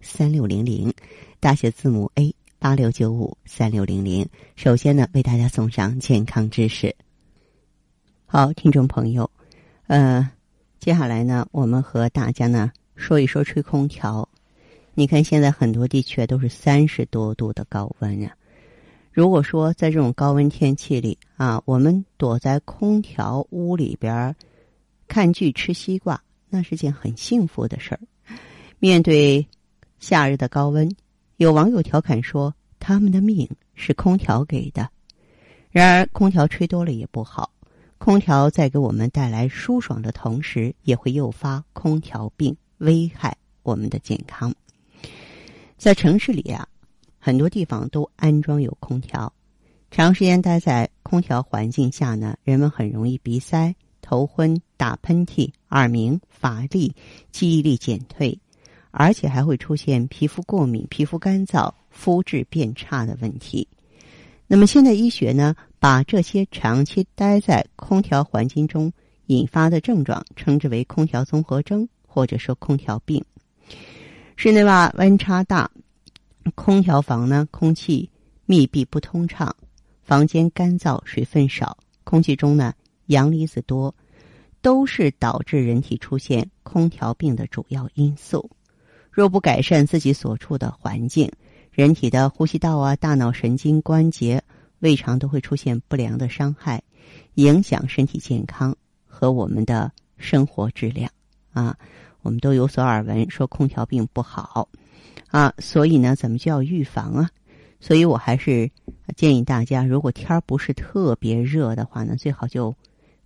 三六零零，大写字母 A 八六九五三六零零。首先呢，为大家送上健康知识。好，听众朋友，呃，接下来呢，我们和大家呢。说一说吹空调，你看现在很多地区都是三十多度的高温啊。如果说在这种高温天气里啊，我们躲在空调屋里边看剧吃西瓜，那是件很幸福的事儿。面对夏日的高温，有网友调侃说他们的命是空调给的。然而，空调吹多了也不好，空调在给我们带来舒爽的同时，也会诱发空调病。危害我们的健康。在城市里啊，很多地方都安装有空调。长时间待在空调环境下呢，人们很容易鼻塞、头昏、打喷嚏、耳鸣、乏力、记忆力减退，而且还会出现皮肤过敏、皮肤干燥、肤质变差的问题。那么，现代医学呢，把这些长期待在空调环境中引发的症状，称之为空调综合征。或者说空调病，室内外温差大，空调房呢空气密闭不通畅，房间干燥水分少，空气中呢阳离子多，都是导致人体出现空调病的主要因素。若不改善自己所处的环境，人体的呼吸道啊、大脑神经、关节、胃肠都会出现不良的伤害，影响身体健康和我们的生活质量啊。我们都有所耳闻，说空调病不好，啊，所以呢，咱们就要预防啊。所以我还是建议大家，如果天儿不是特别热的话呢，最好就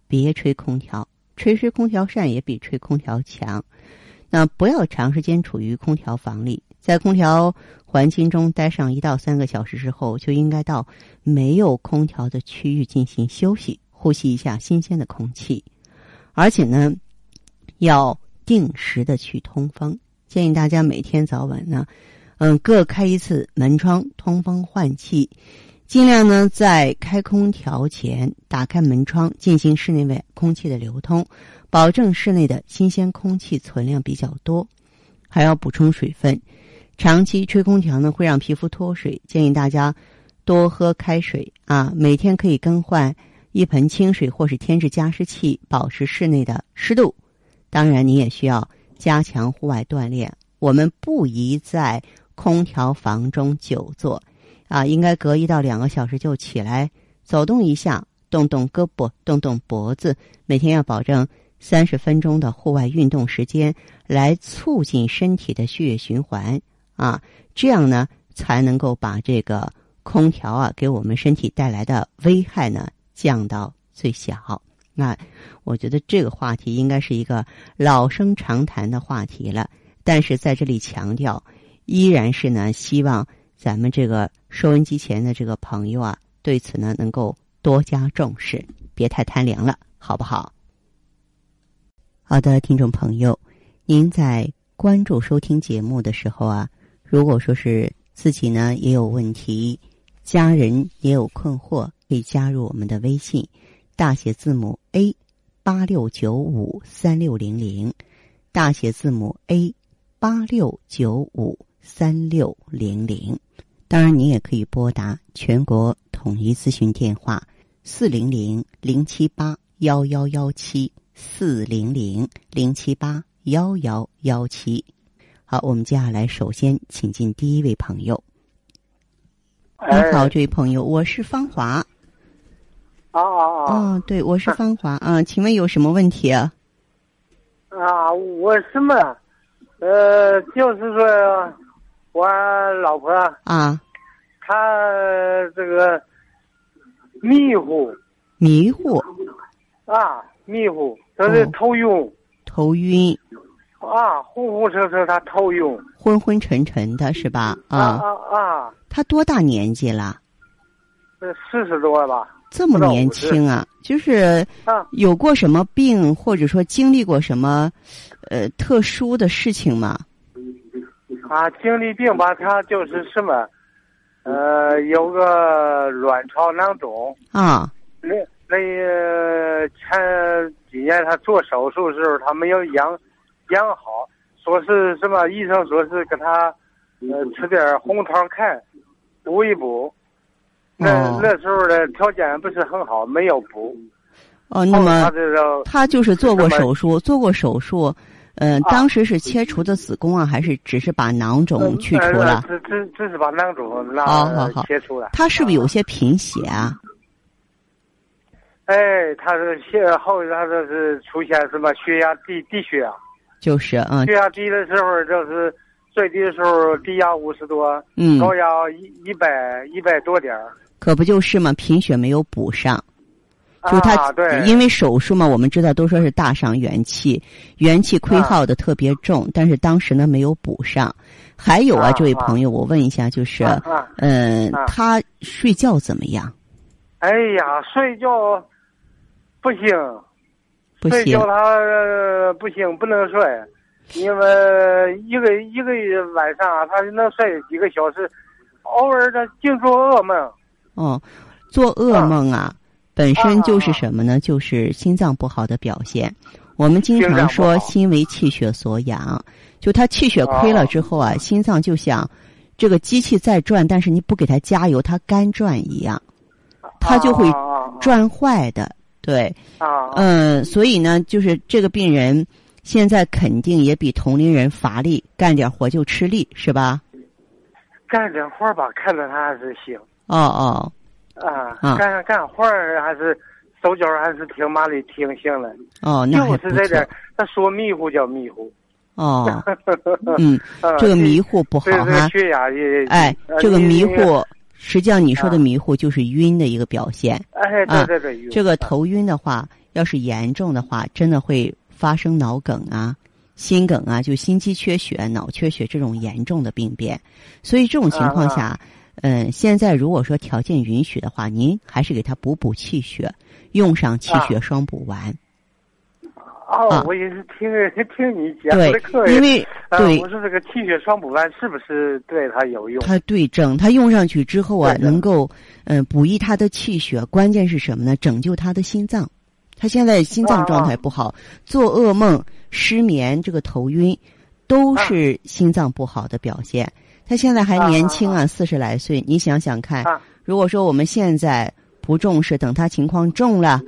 别吹空调，吹吹空调扇也比吹空调强。那不要长时间处于空调房里，在空调环境中待上一到三个小时之后，就应该到没有空调的区域进行休息，呼吸一下新鲜的空气，而且呢，要。定时的去通风，建议大家每天早晚呢，嗯，各开一次门窗通风换气，尽量呢在开空调前打开门窗，进行室内外空气的流通，保证室内的新鲜空气存量比较多，还要补充水分。长期吹空调呢会让皮肤脱水，建议大家多喝开水啊，每天可以更换一盆清水或是添置加湿器，保持室内的湿度。当然，你也需要加强户外锻炼。我们不宜在空调房中久坐，啊，应该隔一到两个小时就起来走动一下，动动胳膊，动动脖子。每天要保证三十分钟的户外运动时间，来促进身体的血液循环啊，这样呢才能够把这个空调啊给我们身体带来的危害呢降到最小。那我觉得这个话题应该是一个老生常谈的话题了，但是在这里强调，依然是呢，希望咱们这个收音机前的这个朋友啊，对此呢能够多加重视，别太贪凉了，好不好？好的，听众朋友，您在关注收听节目的时候啊，如果说是自己呢也有问题，家人也有困惑，可以加入我们的微信。大写字母 A 八六九五三六零零，大写字母 A 八六九五三六零零。当然，你也可以拨打全国统一咨询电话四零零零七八幺幺幺七四零零零七八幺幺幺七。好，我们接下来首先请进第一位朋友。你好，这位朋友，我是芳华。啊啊啊！哦，对，我是芳华啊，请问有什么问题啊？啊，我什么？呃，就是说，我老婆啊，她这个迷糊，迷糊啊，迷糊，她是头晕，头晕，啊，昏昏沉沉，他头晕。昏昏沉沉的是吧？啊啊啊！他多大年纪了？呃，四十多吧。这么年轻啊？就是啊，有过什么病，或者说经历过什么呃特殊的事情吗？啊，精力病吧，他就是什么，呃，有个卵巢囊肿。啊。那那前几年他做手术的时候，他没有养养好，说是什么医生说是给他呃吃点红糖看补一补。那那时候的条件不是很好，没有补。哦，那么他就是做过手术，做过手术。嗯，当时是切除的子宫啊，还是只是把囊肿去除了？只只只是把囊肿那切除了。他是不是有些贫血啊？哎，他是血后，他这是出现什么血压低低血压？就是嗯。血压低的时候，就是最低的时候低压五十多，嗯，高压一一百一百多点儿。可不就是嘛，贫血没有补上。就他，因为手术嘛，我们知道都说是大伤元气，元气亏耗的特别重，但是当时呢没有补上。还有啊，这位朋友，我问一下，就是，嗯，他睡觉怎么样？哎呀，睡觉不行，不行，睡觉他不行，不能睡，因为一个一个晚上他能睡几个小时，偶尔他净做噩梦。哦，做噩梦啊。本身就是什么呢？就是心脏不好的表现。我们经常说心为气血所养，就他气血亏了之后啊，心脏就像这个机器在转，但是你不给它加油，它干转一样，它就会转坏的。对，嗯，所以呢，就是这个病人现在肯定也比同龄人乏力，干点活就吃力，是吧？干点活吧，看着他还是行。哦哦。啊，干干活儿还是手脚还是挺麻利，挺行的。哦，那就是在这，他说迷糊叫迷糊。哦，嗯，这个迷糊不好哈。血压也哎，这个迷糊，实际上你说的迷糊就是晕的一个表现。哎，对对对，这个头晕的话，要是严重的话，真的会发生脑梗啊、心梗啊，就心肌缺血、脑缺血这种严重的病变。所以这种情况下。嗯，现在如果说条件允许的话，您还是给他补补气血，用上气血双补丸。哦，我也是听 听你讲的课，因为对，我说这个气血双补丸是不是对他有用？他对症，他用上去之后啊，能够嗯补益他的气血，关键是什么呢？拯救他的心脏。他现在心脏状态不好，做噩梦、失眠、这个头晕，都是心脏不好的表现。他现在还年轻啊，四十来岁。你想想看，如果说我们现在不重视，等他情况重了，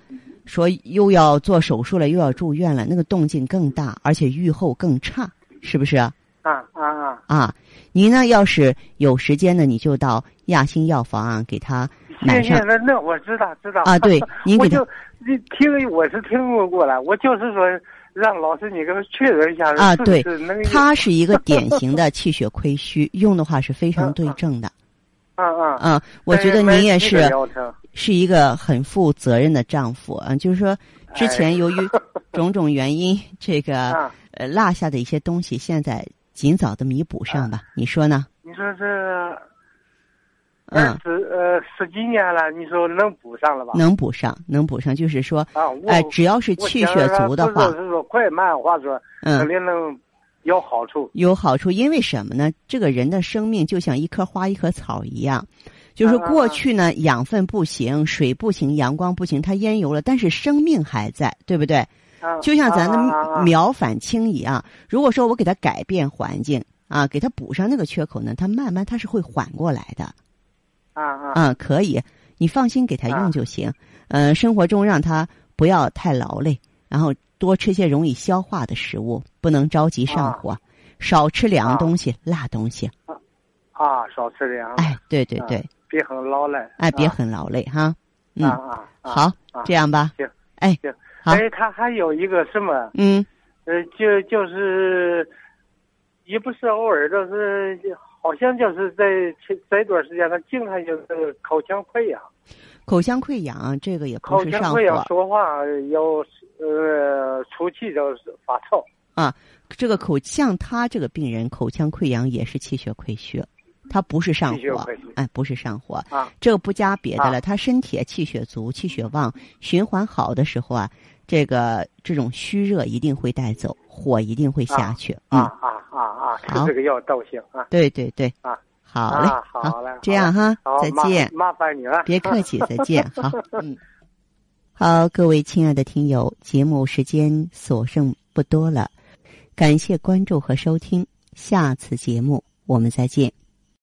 说又要做手术了，又要住院了，那个动静更大，而且愈后更差，是不是？啊啊啊！啊，您呢？要是有时间呢，你就到亚星药房啊，给他买上。那那我知道知道啊，对，您给他。你听，我是听说过了，我就是说。让老师，你给他确认一下啊！对，他是一个典型的 气血亏虚，用的话是非常对症的。嗯嗯嗯，我觉得您也是是一个很负责任的丈夫啊。就是说，之前由于 种种原因，这个呃落下的一些东西，现在尽早的弥补上吧。你说呢？你说这。嗯，十呃十几年了，你说能补上了吧？能补上，能补上，就是说，哎，只要是气血足的话，是说快慢，或者说肯定能有好处。有好处，因为什么呢？这个人的生命就像一棵花、一棵草一样，就是过去呢，养分不行，水不行，阳光不行，它烟油了，但是生命还在，对不对？就像咱的苗反青一样，如果说我给它改变环境啊，给它补上那个缺口呢，它慢慢它是会缓过来的。啊啊，嗯，可以，你放心给他用就行。嗯，生活中让他不要太劳累，然后多吃些容易消化的食物，不能着急上火，少吃凉东西、辣东西。啊，少吃凉。哎，对对对，别很劳累。哎，别很劳累哈。嗯啊，好，这样吧。行，哎，行。好。哎，他还有一个什么？嗯。呃，就就是，也不是偶尔，就是。好像就是在这一段时间，他经常就是口腔溃疡。口腔溃疡，这个也不是上火。口腔溃疡，说话要呃出气就是发臭。啊，这个口像他这个病人口腔溃疡也是气血亏虚，他不是上火，哎，不是上火啊。这个不加别的了，他身体气血足、气血旺、循环好的时候啊，这个这种虚热一定会带走，火一定会下去。啊啊啊啊！吃这个药倒行啊。对对对啊，好嘞，好嘞，这样哈，再见。麻烦你了，别客气，再见。好，嗯，好，各位亲爱的听友，节目时间所剩不多了。感谢关注和收听，下次节目我们再见。